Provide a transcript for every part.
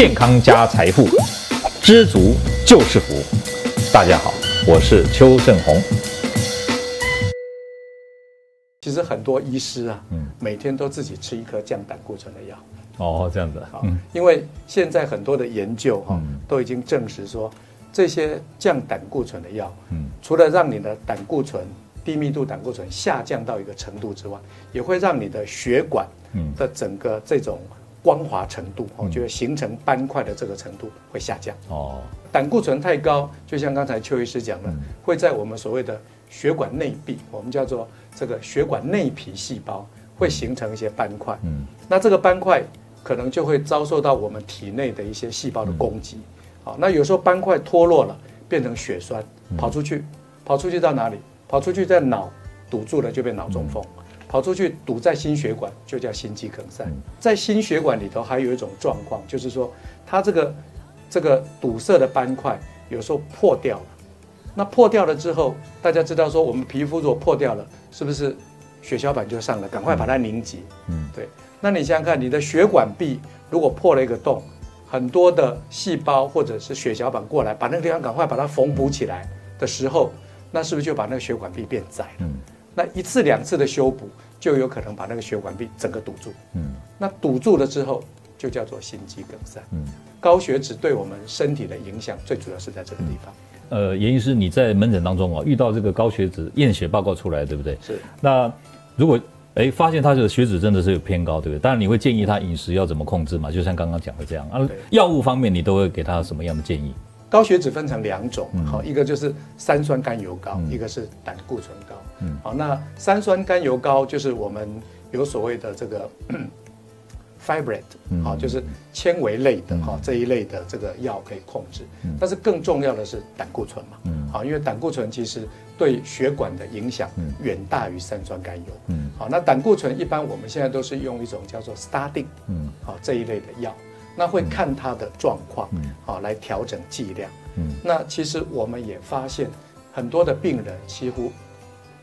健康加财富，知足就是福。大家好，我是邱正红。其实很多医师啊，嗯，每天都自己吃一颗降胆固醇的药。哦，这样子。好，因为现在很多的研究哈，都已经证实说，这些降胆固醇的药，嗯，除了让你的胆固醇。低密度胆固醇下降到一个程度之外，也会让你的血管的整个这种光滑程度哦，就会形成斑块的这个程度会下降。哦，胆固醇太高，就像刚才邱医师讲的，会在我们所谓的血管内壁，我们叫做这个血管内皮细胞，会形成一些斑块。嗯，那这个斑块可能就会遭受到我们体内的一些细胞的攻击。好，那有时候斑块脱落了，变成血栓跑出去，跑出去到哪里？跑出去在脑堵住了就变脑中风，跑出去堵在心血管就叫心肌梗塞。在心血管里头还有一种状况，就是说它这个这个堵塞的斑块有时候破掉了。那破掉了之后，大家知道说我们皮肤如果破掉了，是不是血小板就上了，赶快把它凝集？嗯，对。那你想想看，你的血管壁如果破了一个洞，很多的细胞或者是血小板过来，把那个地方赶快把它缝补起来的时候。那是不是就把那个血管壁变窄了？嗯，那一次两次的修补就有可能把那个血管壁整个堵住。嗯，那堵住了之后就叫做心肌梗塞。嗯，高血脂对我们身体的影响最主要是在这个地方。呃，严医师，你在门诊当中啊遇到这个高血脂验血报告出来，对不对？是。那如果哎发现他这个血脂真的是有偏高，对不对？当然你会建议他饮食要怎么控制嘛？就像刚刚讲的这样啊。药物方面你都会给他什么样的建议？高血脂分成两种，好，一个就是三酸甘油膏，一个是胆固醇高。好，那三酸甘油膏就是我们有所谓的这个 fibrate，好，就是纤维类的哈这一类的这个药可以控制。但是更重要的是胆固醇嘛，好，因为胆固醇其实对血管的影响远大于三酸甘油。嗯。好，那胆固醇一般我们现在都是用一种叫做 statin，好这一类的药。那会看他的状况，好来调整剂量。嗯那其实我们也发现，很多的病人几乎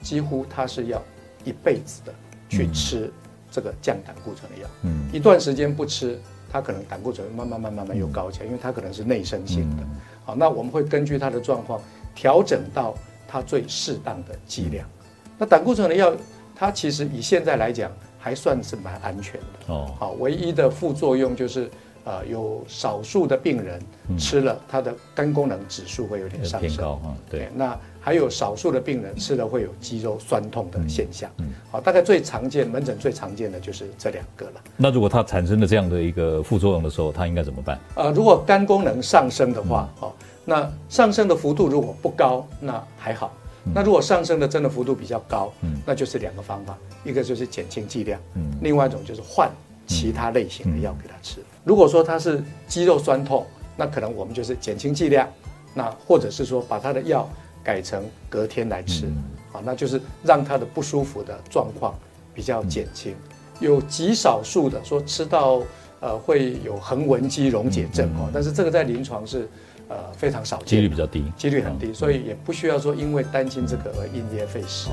几乎他是要一辈子的去吃这个降胆固醇的药。嗯一段时间不吃，他可能胆固醇慢慢慢慢慢又高起来，因为他可能是内生性的。好，那我们会根据他的状况调整到他最适当的剂量。那胆固醇的药，它其实以现在来讲还算是蛮安全的。哦，好，唯一的副作用就是。呃，有少数的病人吃了，他的肝功能指数会有点上升，偏高啊。对，那还有少数的病人吃了会有肌肉酸痛的现象。嗯，好，大概最常见门诊最常见的就是这两个了。那如果它产生了这样的一个副作用的时候，它应该怎么办？呃，如果肝功能上升的话，哦，那上升的幅度如果不高，那还好。那如果上升的真的幅度比较高，嗯，那就是两个方法，一个就是减轻剂量，嗯，另外一种就是换其他类型的药给他吃。如果说他是肌肉酸痛，那可能我们就是减轻剂量，那或者是说把他的药改成隔天来吃，啊，那就是让他的不舒服的状况比较减轻。有极少数的说吃到呃会有横纹肌溶解症哦，但是这个在临床是呃非常少见，几率比较低，几率很低，所以也不需要说因为担心这个而因噎废食。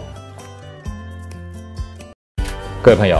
各位朋友，